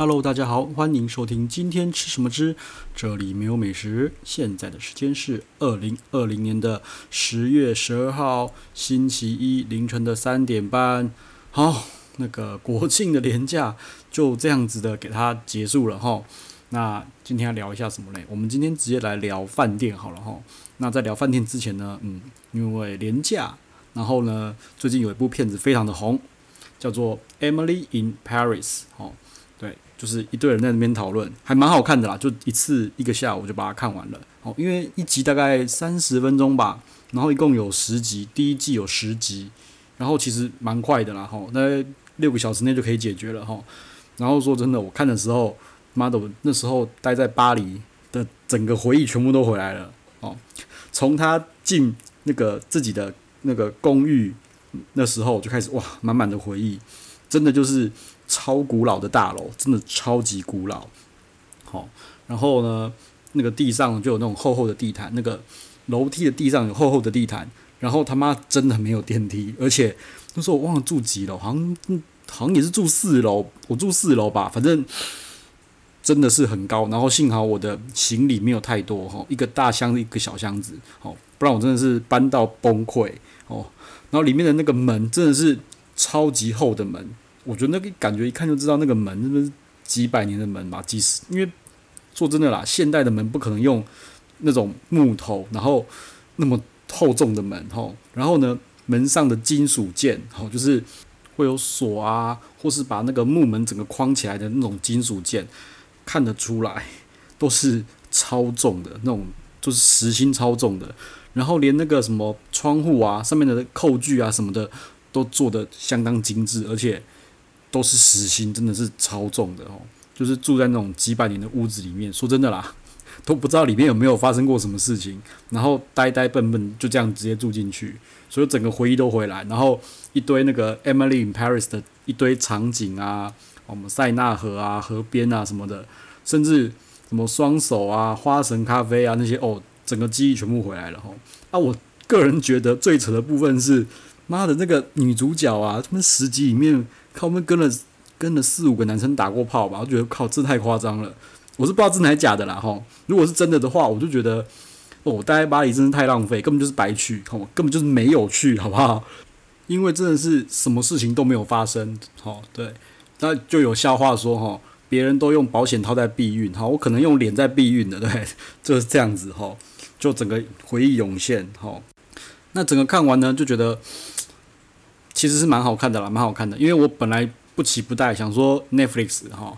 Hello，大家好，欢迎收听今天吃什么之，这里没有美食。现在的时间是二零二零年的十月十二号星期一凌晨的三点半。好，那个国庆的连假就这样子的给它结束了哈。那今天要聊一下什么嘞？我们今天直接来聊饭店好了哈。那在聊饭店之前呢，嗯，因为连假，然后呢，最近有一部片子非常的红，叫做《Emily in Paris》哦。就是一堆人在那边讨论，还蛮好看的啦。就一次一个下午就把它看完了。哦，因为一集大概三十分钟吧，然后一共有十集，第一季有十集，然后其实蛮快的啦。吼，大概六个小时内就可以解决了。吼，然后说真的，我看的时候，妈的，我那时候待在巴黎的整个回忆全部都回来了。哦，从他进那个自己的那个公寓那时候就开始哇，满满的回忆，真的就是。超古老的大楼，真的超级古老。好，然后呢，那个地上就有那种厚厚的地毯，那个楼梯的地上有厚厚的地毯。然后他妈真的没有电梯，而且那时候我忘了住几楼，好像好像也是住四楼，我住四楼吧，反正真的是很高。然后幸好我的行李没有太多，哈，一个大箱子一个小箱子，好，不然我真的是搬到崩溃哦。然后里面的那个门真的是超级厚的门。我觉得那个感觉一看就知道那个门是不是几百年的门吧？几十，因为说真的啦，现代的门不可能用那种木头，然后那么厚重的门吼，然后呢，门上的金属件吼，就是会有锁啊，或是把那个木门整个框起来的那种金属件，看得出来都是超重的那种，就是实心超重的。然后连那个什么窗户啊，上面的扣具啊什么的，都做得相当精致，而且。都是实心，真的是超重的哦。就是住在那种几百年的屋子里面，说真的啦，都不知道里面有没有发生过什么事情，然后呆呆笨笨就这样直接住进去，所以整个回忆都回来。然后一堆那个 Emily in Paris 的一堆场景啊，我们塞纳河啊、河边啊什么的，甚至什么双手啊、花神咖啡啊那些哦，整个记忆全部回来了吼。啊，我个人觉得最扯的部分是，妈的那个女主角啊，他们十集里面。靠，我们跟了跟了四五个男生打过炮吧？我觉得靠，这太夸张了。我是不知道真的还是假的啦，吼。如果是真的的话，我就觉得哦，待在巴黎真是太浪费，根本就是白去，吼，根本就是没有去，好不好？因为真的是什么事情都没有发生，吼，对。那就有笑话说，哈，别人都用保险套在避孕，哈，我可能用脸在避孕的，对，就是这样子，吼，就整个回忆涌现，吼。那整个看完呢，就觉得。其实是蛮好看的啦，蛮好看的。因为我本来不期不待，想说 Netflix 哈，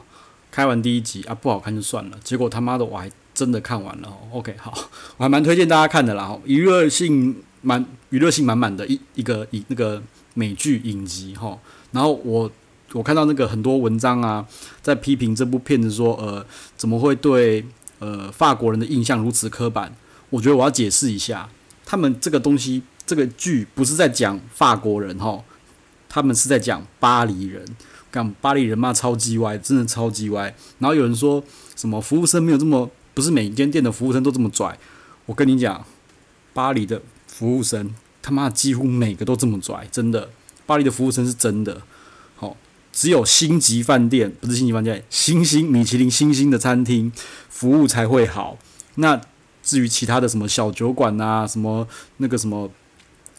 开完第一集啊不好看就算了，结果他妈的我还真的看完了。OK，好，我还蛮推荐大家看的啦，娱乐性蛮娱乐性满满的一一个一那个美剧影集哈。然后我我看到那个很多文章啊，在批评这部片子说，呃，怎么会对呃法国人的印象如此刻板？我觉得我要解释一下，他们这个东西这个剧不是在讲法国人哈。他们是在讲巴黎人，讲巴黎人嘛，超级歪，真的超级歪。然后有人说什么服务生没有这么，不是每一间店的服务生都这么拽。我跟你讲，巴黎的服务生他妈几乎每个都这么拽，真的。巴黎的服务生是真的，好，只有星级饭店，不是星级饭店，星星米其林星星的餐厅服务才会好。那至于其他的什么小酒馆啊，什么那个什么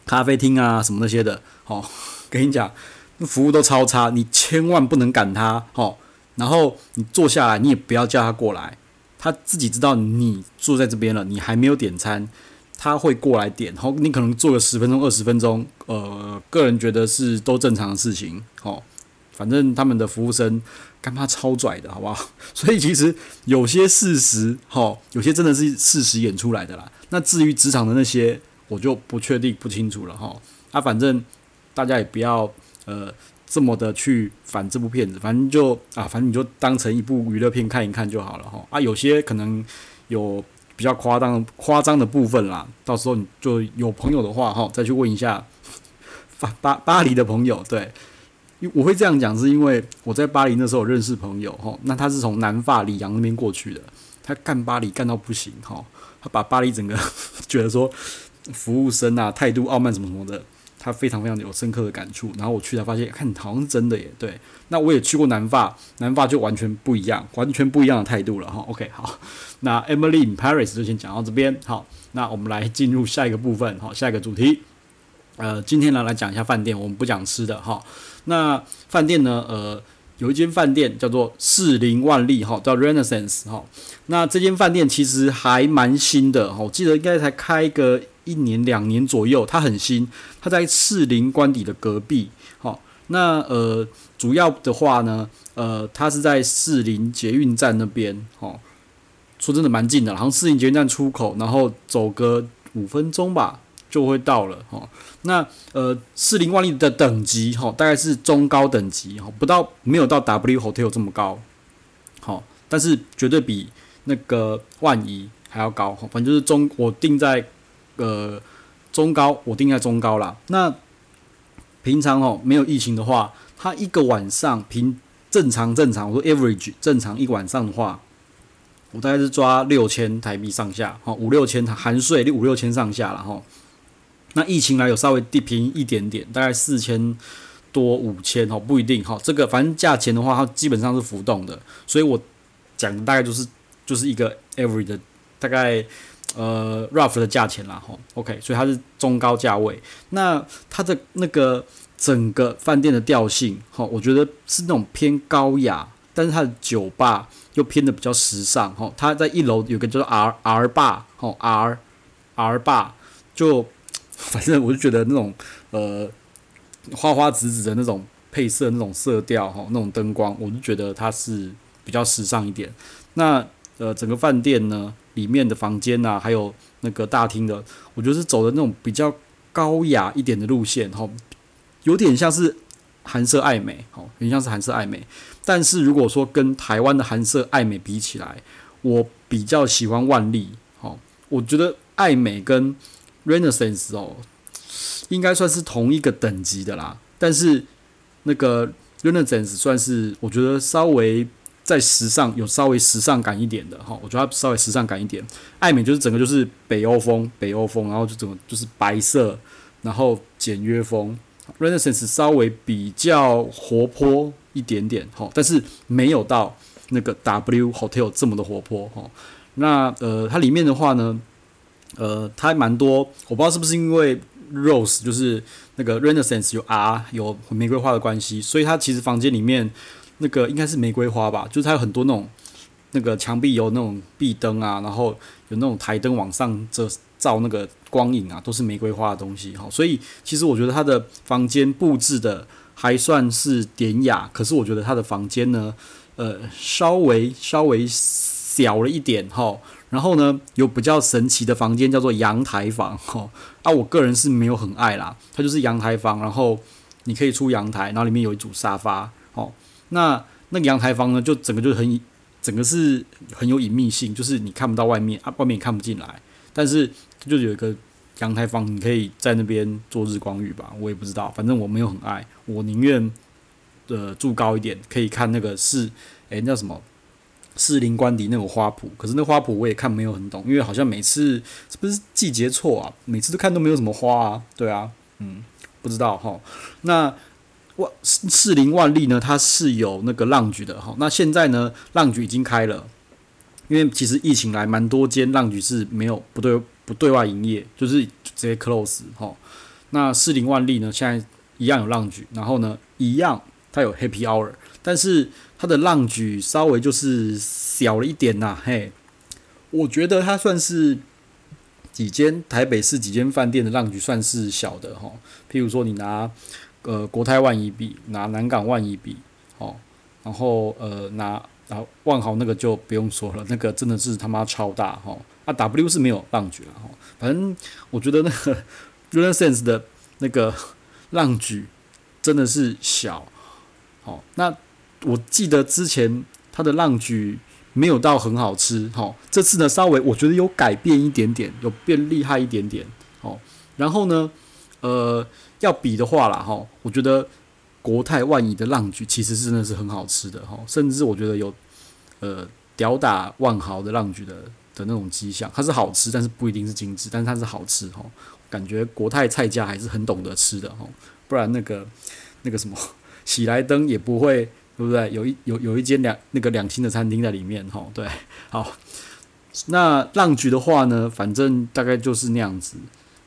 咖啡厅啊，什么那些的，好。跟你讲，那服务都超差，你千万不能赶他，哦。然后你坐下来，你也不要叫他过来，他自己知道你坐在这边了，你还没有点餐，他会过来点。然后你可能坐个十分钟、二十分钟，呃，个人觉得是都正常的事情，吼。反正他们的服务生干妈超拽的，好不好？所以其实有些事实，吼，有些真的是事实演出来的啦。那至于职场的那些，我就不确定、不清楚了，吼。啊，反正。大家也不要呃这么的去反这部片子，反正就啊，反正你就当成一部娱乐片看一看就好了哈。啊，有些可能有比较夸张夸张的部分啦，到时候你就有朋友的话哈，再去问一下 巴巴巴黎的朋友。对，我会这样讲是因为我在巴黎那时候认识朋友哈，那他是从南法里昂那边过去的，他干巴黎干到不行哈，他把巴黎整个 觉得说服务生啊态度傲慢什么什么的。他非常非常的有深刻的感触。然后我去才发现，看好像是真的耶。对，那我也去过南法，南法就完全不一样，完全不一样的态度了哈。OK，好，那 Emily in Paris 就先讲到这边。好，那我们来进入下一个部分，好，下一个主题。呃，今天呢来讲一下饭店，我们不讲吃的哈。那饭店呢，呃。有一间饭店叫做士林万丽哈，叫 Renaissance 哈。那这间饭店其实还蛮新的哈，我记得应该才开个一年两年左右，它很新。它在士林官邸的隔壁。好，那呃，主要的话呢，呃，它是在士林捷运站那边。哦，说真的蛮近的，好像士林捷运站出口，然后走个五分钟吧。就会到了哈，那呃，四零万丽的等级哈，大概是中高等级哈，不到没有到 W Hotel 这么高，好，但是绝对比那个万怡还要高哈，反正就是中，我定在呃中高，我定在中高啦。那平常哦没有疫情的话，它一个晚上平正常正常，我说 average 正常一晚上的话，我大概是抓六千台币上下，哈，五六千含税五六千上下了哈。那疫情来有稍微低平一点点，大概四千多五千哦，不一定哈。这个反正价钱的话，它基本上是浮动的，所以我讲的大概就是就是一个 every 的大概呃 rough 的价钱啦哈。OK，所以它是中高价位。那它的那个整个饭店的调性哈，我觉得是那种偏高雅，但是它的酒吧又偏的比较时尚哈。它在一楼有个叫做 R R 吧哈，R R 吧就。反正我就觉得那种呃花花紫紫的那种配色、那种色调哈、那种灯光，我就觉得它是比较时尚一点。那呃整个饭店呢，里面的房间呐、还有那个大厅的，我觉得是走的那种比较高雅一点的路线哈，有点像是韩式爱美哈，有点像是韩式爱美。但是如果说跟台湾的韩式爱美比起来，我比较喜欢万丽哈，我觉得爱美跟 Renaissance 哦，应该算是同一个等级的啦，但是那个 Renaissance 算是我觉得稍微在时尚有稍微时尚感一点的哈，我觉得它稍微时尚感一点。爱美就是整个就是北欧风，北欧风，然后就整个就是白色，然后简约风。Renaissance 稍微比较活泼一点点哈，但是没有到那个 W Hotel 这么的活泼哈。那呃，它里面的话呢？呃，它蛮多，我不知道是不是因为 Rose 就是那个 Renaissance 有 R 有玫瑰花的关系，所以它其实房间里面那个应该是玫瑰花吧，就是它有很多那种那个墙壁有那种壁灯啊，然后有那种台灯往上遮照那个光影啊，都是玫瑰花的东西哈，所以其实我觉得它的房间布置的还算是典雅，可是我觉得它的房间呢，呃，稍微稍微小了一点哈。然后呢，有比较神奇的房间叫做阳台房，哦啊，我个人是没有很爱啦。它就是阳台房，然后你可以出阳台，然后里面有一组沙发，哦，那那个阳台房呢，就整个就很，整个是很有隐秘性，就是你看不到外面啊，外面也看不进来，但是就有一个阳台房，你可以在那边做日光浴吧，我也不知道，反正我没有很爱，我宁愿呃住高一点，可以看那个是，诶，那叫什么？士林官邸那种花圃，可是那花圃我也看没有很懂，因为好像每次是不是季节错啊？每次都看都没有什么花啊，对啊，嗯，不知道哈。那万士林万丽呢？它是有那个 lounge 的哈。那现在呢，lounge 已经开了，因为其实疫情来蛮多间 lounge 是没有不对不对外营业，就是直接 close 哈。那士林万丽呢，现在一样有 lounge，然后呢一样它有 happy hour，但是。它的浪举稍微就是小了一点呐，嘿，我觉得它算是几间台北市几间饭店的浪举算是小的哈。譬如说你拿呃国泰万怡比，拿南港万怡比，哦，然后呃拿然后万豪那个就不用说了，那个真的是他妈超大哈。啊 W 是没有浪举了哈，反正我觉得那个 Renaissance 的那个浪举真的是小，好那。我记得之前他的浪菊没有到很好吃，哈，这次呢稍微我觉得有改变一点点，有变厉害一点点，哦，然后呢，呃，要比的话啦，哈，我觉得国泰万怡的浪菊其实真的是很好吃的，哈，甚至我觉得有呃吊打万豪的浪菊的的那种迹象，它是好吃，但是不一定是精致，但是它是好吃，哈，感觉国泰菜家还是很懂得吃的哈，不然那个那个什么 喜来登也不会，对不对？有一有有一间两那个两星的餐厅在里面哈，对，好，那浪菊的话呢，反正大概就是那样子，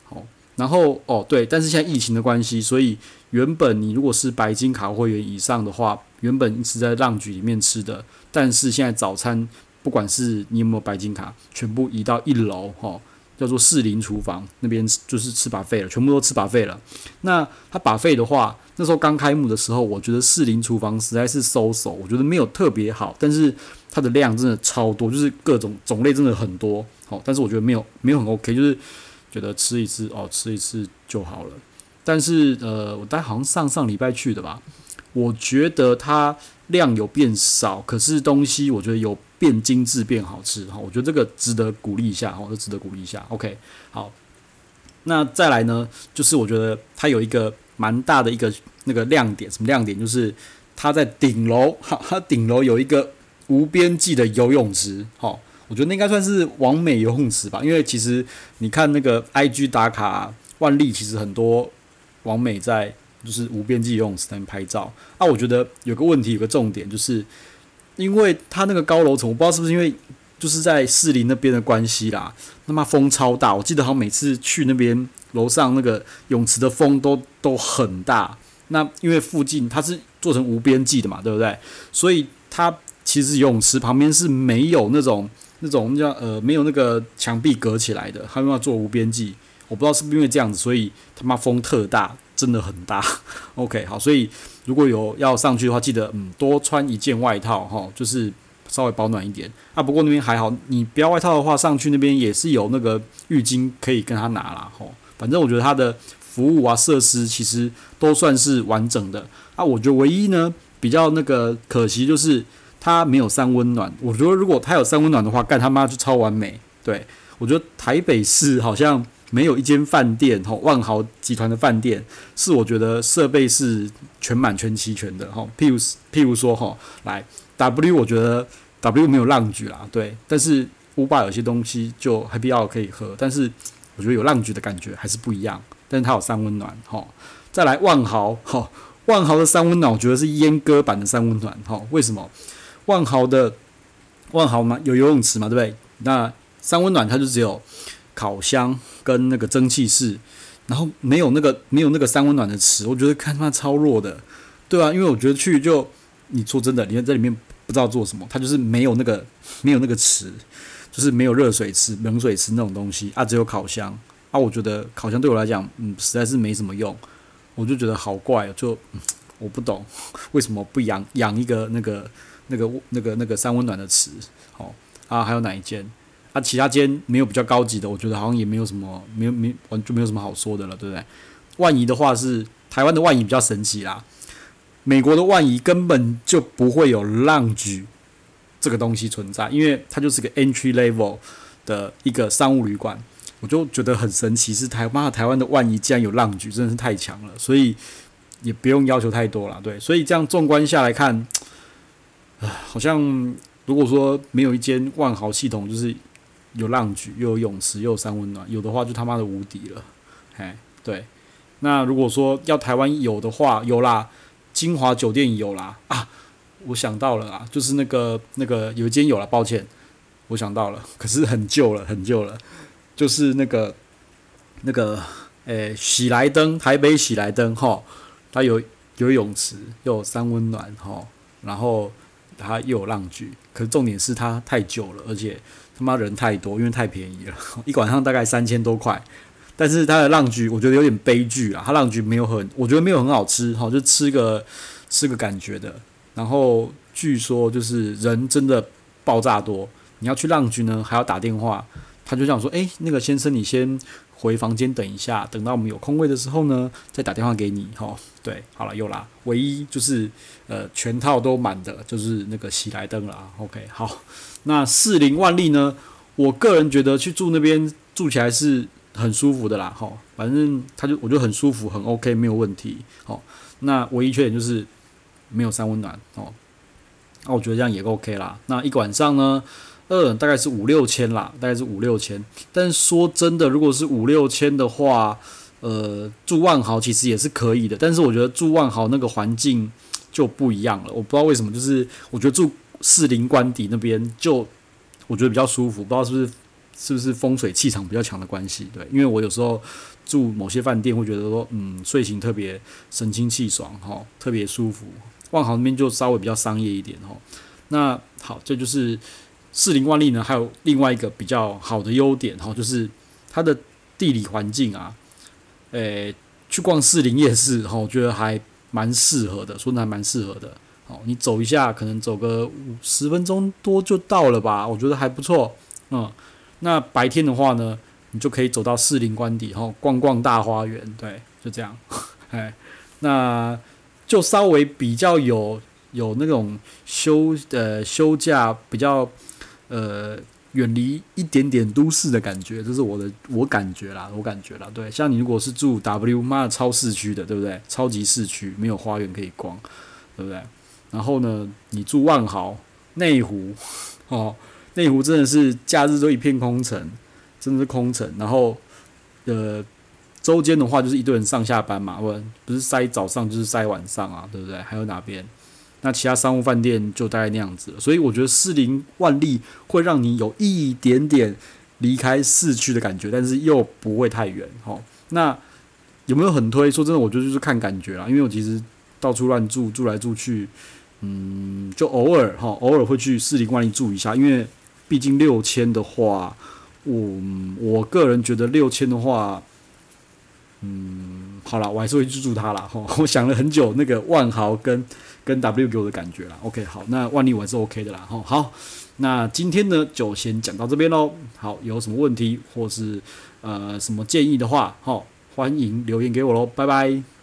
好，然后哦对，但是现在疫情的关系，所以原本你如果是白金卡会员以上的话，原本是在浪菊里面吃的，但是现在早餐不管是你有没有白金卡，全部移到一楼哈。叫做士林厨房那边就是吃 buffet 了，全部都吃 buffet 了。那他 buffet 的话，那时候刚开幕的时候，我觉得士林厨房实在是 so so，我觉得没有特别好，但是它的量真的超多，就是各种种类真的很多。好，但是我觉得没有没有很 OK，就是觉得吃一次哦，吃一次就好了。但是呃，我大概好像上上礼拜去的吧，我觉得它量有变少，可是东西我觉得有。变精致，变好吃哈，我觉得这个值得鼓励一下哈，这值得鼓励一下。OK，好，那再来呢，就是我觉得它有一个蛮大的一个那个亮点，什么亮点？就是它在顶楼，哈，它顶楼有一个无边际的游泳池，哈，我觉得那应该算是网美游泳池吧，因为其实你看那个 IG 打卡万丽，其实很多网美在就是无边际游泳池那边拍照啊，我觉得有个问题，有个重点就是。因为它那个高楼层，我不知道是不是因为就是在士林那边的关系啦，那么风超大，我记得好像每次去那边楼上那个泳池的风都都很大。那因为附近它是做成无边际的嘛，对不对？所以它其实泳池旁边是没有那种那种叫呃没有那个墙壁隔起来的，他们要做无边际。我不知道是不是因为这样子，所以他妈风特大。真的很大，OK，好，所以如果有要上去的话，记得嗯多穿一件外套哈，就是稍微保暖一点啊。不过那边还好，你不要外套的话，上去那边也是有那个浴巾可以跟他拿啦。吼。反正我觉得他的服务啊设施其实都算是完整的啊。我觉得唯一呢比较那个可惜就是他没有三温暖。我觉得如果他有三温暖的话，干他妈就超完美。对，我觉得台北市好像。没有一间饭店，吼，万豪集团的饭店是我觉得设备是全满全齐全的，吼。譬如譬如说，吼，来 W，我觉得 W 没有浪菊啦，对。但是乌巴有些东西就 Happy Hour 可以喝，但是我觉得有浪菊的感觉还是不一样。但是它有三温暖，吼。再来万豪，吼，万豪的三温暖，我觉得是阉割版的三温暖，吼。为什么？万豪的万豪嘛，有游泳池嘛，对不对？那三温暖它就只有。烤箱跟那个蒸汽室，然后没有那个没有那个三温暖的池，我觉得看他超弱的，对啊，因为我觉得去就你说真的，你在这里面不知道做什么，它就是没有那个没有那个池，就是没有热水池、冷水池那种东西啊，只有烤箱啊。我觉得烤箱对我来讲，嗯，实在是没什么用，我就觉得好怪，就、嗯、我不懂为什么不养养一个那个那个那个那个三温暖的池，好啊，还有哪一间？啊，其他间没有比较高级的，我觉得好像也没有什么，没有没完就没有什么好说的了，对不对？万怡的话是台湾的万怡比较神奇啦，美国的万怡根本就不会有 lounge 这个东西存在，因为它就是个 entry level 的一个商务旅馆，我就觉得很神奇，是台妈的台湾的万怡竟然有 lounge，真的是太强了，所以也不用要求太多了，对，所以这样纵观下来看，啊，好像如果说没有一间万豪系统，就是。有浪菊，又有泳池，又有三温暖，有的话就他妈的无敌了，哎，对。那如果说要台湾有的话，有啦，金华酒店有啦啊，我想到了啊，就是那个那个有一间有了，抱歉，我想到了，可是很旧了，很旧了，就是那个那个诶、喜来登，台北喜来登哈，它有有泳池，又有三温暖哈，然后它又有浪菊，可是重点是它太旧了，而且。他妈人太多，因为太便宜了，一晚上大概三千多块。但是他的浪菊我觉得有点悲剧啊，他浪菊没有很，我觉得没有很好吃，好，就吃个吃个感觉的。然后据说就是人真的爆炸多，你要去浪菊呢还要打电话，他就这样说，诶，那个先生你先。回房间等一下，等到我们有空位的时候呢，再打电话给你。吼，对，好了，又啦，唯一就是呃，全套都满的，就是那个喜来登了。OK，好，那四零万丽呢？我个人觉得去住那边住起来是很舒服的啦。吼，反正他就我觉得很舒服，很 OK，没有问题。好，那唯一缺点就是没有三温暖。哦，那我觉得这样也 OK 啦。那一晚上呢？嗯，大概是五六千啦，大概是五六千。但说真的，如果是五六千的话，呃，住万豪其实也是可以的。但是我觉得住万豪那个环境就不一样了。我不知道为什么，就是我觉得住士林官邸那边就我觉得比较舒服，不知道是不是是不是风水气场比较强的关系。对，因为我有时候住某些饭店会觉得说，嗯，睡醒特别神清气爽，哈，特别舒服。万豪那边就稍微比较商业一点，哈。那好，这就是士林万丽呢，还有另外一个比较好的优点，哈，就是它的地理环境啊。诶、去逛士林夜市，哈，我觉得还蛮适合的，说的还蛮适合的。哦，你走一下，可能走个五十分钟多就到了吧，我觉得还不错。嗯，那白天的话呢，你就可以走到士林官邸，哈，逛逛大花园，对，就这样。哎，那就稍微比较有有那种休呃休假比较呃。远离一点点都市的感觉，这是我的我感觉啦，我感觉啦，对，像你如果是住 W 妈的超市区的，对不对？超级市区没有花园可以逛，对不对？然后呢，你住万豪内湖，哦，内湖真的是假日都一片空城，真的是空城。然后呃，周间的话就是一堆人上下班嘛，不不是塞早上就是塞晚上啊，对不对？还有哪边？那其他商务饭店就大概那样子，所以我觉得士林万丽会让你有一点点离开市区的感觉，但是又不会太远。齁，那有没有很推？说真的，我觉得就是看感觉啦，因为我其实到处乱住，住来住去，嗯，就偶尔哈，偶尔会去士林万丽住一下，因为毕竟六千的话，我我个人觉得六千的话。嗯，好了，我还是会去住他了哈，我想了很久，那个万豪跟跟 W 给我的感觉啦。OK，好，那万丽我还是 OK 的啦。哈，好，那今天呢就先讲到这边喽。好，有什么问题或是呃什么建议的话，吼，欢迎留言给我喽。拜拜。